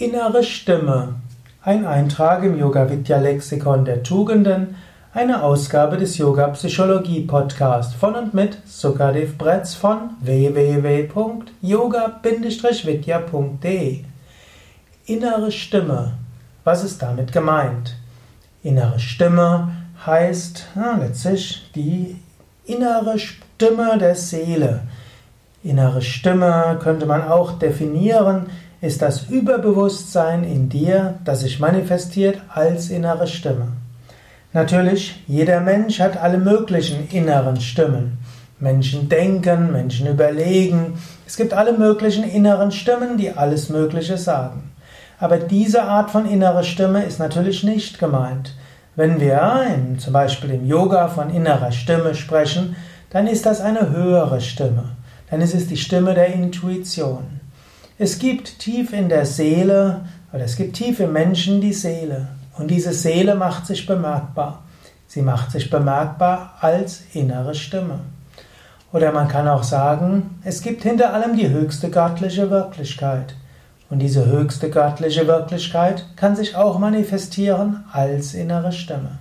Innere Stimme. Ein Eintrag im Yoga Vidya Lexikon der Tugenden, eine Ausgabe des Yoga Psychologie Podcast von und mit Sukadev Bretz von www.yoga-vidya.de. Innere Stimme. Was ist damit gemeint? Innere Stimme heißt ja, letztlich die innere Stimme der Seele. Innere Stimme könnte man auch definieren ist das Überbewusstsein in dir, das sich manifestiert als innere Stimme. Natürlich, jeder Mensch hat alle möglichen inneren Stimmen. Menschen denken, Menschen überlegen. Es gibt alle möglichen inneren Stimmen, die alles Mögliche sagen. Aber diese Art von innerer Stimme ist natürlich nicht gemeint. Wenn wir im, zum Beispiel im Yoga von innerer Stimme sprechen, dann ist das eine höhere Stimme. Dann ist es die Stimme der Intuition. Es gibt tief in der Seele, oder es gibt tief im Menschen die Seele. Und diese Seele macht sich bemerkbar. Sie macht sich bemerkbar als innere Stimme. Oder man kann auch sagen, es gibt hinter allem die höchste göttliche Wirklichkeit. Und diese höchste göttliche Wirklichkeit kann sich auch manifestieren als innere Stimme.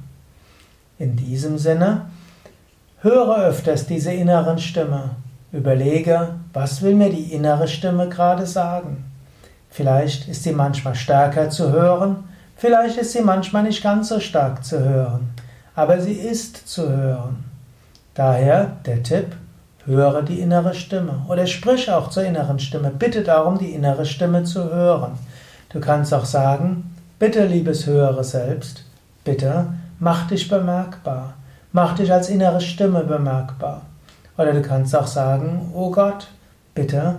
In diesem Sinne, höre öfters diese inneren Stimme Überlege, was will mir die innere Stimme gerade sagen? Vielleicht ist sie manchmal stärker zu hören, vielleicht ist sie manchmal nicht ganz so stark zu hören, aber sie ist zu hören. Daher der Tipp, höre die innere Stimme oder sprich auch zur inneren Stimme, bitte darum, die innere Stimme zu hören. Du kannst auch sagen, bitte liebes höhere Selbst, bitte mach dich bemerkbar, mach dich als innere Stimme bemerkbar. Oder du kannst auch sagen, oh Gott, bitte,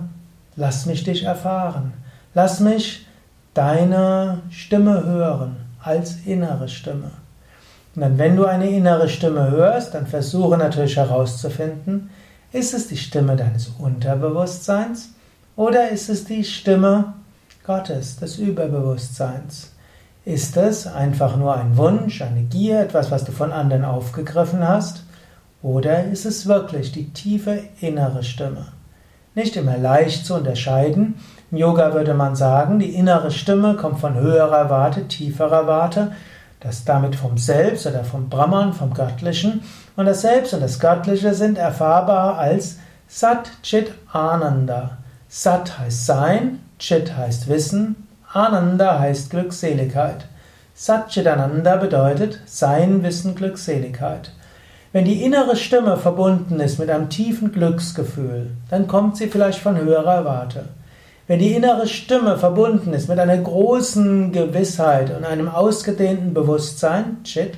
lass mich dich erfahren. Lass mich deine Stimme hören als innere Stimme. Und dann, wenn du eine innere Stimme hörst, dann versuche natürlich herauszufinden, ist es die Stimme deines Unterbewusstseins oder ist es die Stimme Gottes, des Überbewusstseins? Ist es einfach nur ein Wunsch, eine Gier, etwas, was du von anderen aufgegriffen hast? Oder ist es wirklich die tiefe innere Stimme? Nicht immer leicht zu unterscheiden. Im Yoga würde man sagen, die innere Stimme kommt von höherer Warte, tieferer Warte, das damit vom Selbst oder vom Brahman, vom Göttlichen. Und das Selbst und das Göttliche sind erfahrbar als Sat Chit Ananda. Sat heißt Sein, Chit heißt Wissen, Ananda heißt Glückseligkeit. Sat Chit Ananda bedeutet Sein, Wissen, Glückseligkeit. Wenn die innere Stimme verbunden ist mit einem tiefen Glücksgefühl, dann kommt sie vielleicht von höherer Warte. Wenn die innere Stimme verbunden ist mit einer großen Gewissheit und einem ausgedehnten Bewusstsein, Chit,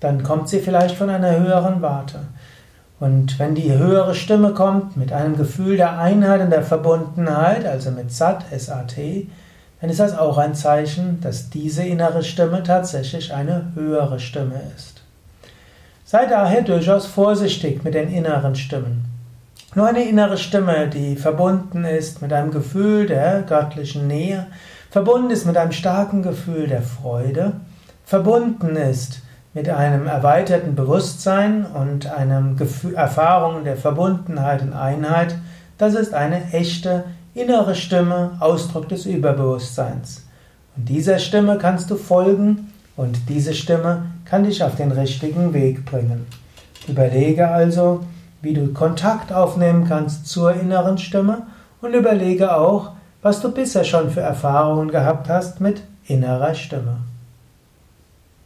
dann kommt sie vielleicht von einer höheren Warte. Und wenn die höhere Stimme kommt mit einem Gefühl der Einheit und der Verbundenheit, also mit Sat, S-A-T, dann ist das auch ein Zeichen, dass diese innere Stimme tatsächlich eine höhere Stimme ist. Sei daher durchaus vorsichtig mit den inneren Stimmen. Nur eine innere Stimme, die verbunden ist mit einem Gefühl der göttlichen Nähe, verbunden ist mit einem starken Gefühl der Freude, verbunden ist mit einem erweiterten Bewusstsein und einem Gefühl, Erfahrung der Verbundenheit und Einheit, das ist eine echte innere Stimme, Ausdruck des Überbewusstseins. Und dieser Stimme kannst du folgen und diese Stimme kann dich auf den richtigen Weg bringen. Überlege also, wie du Kontakt aufnehmen kannst zur inneren Stimme und überlege auch, was du bisher schon für Erfahrungen gehabt hast mit innerer Stimme.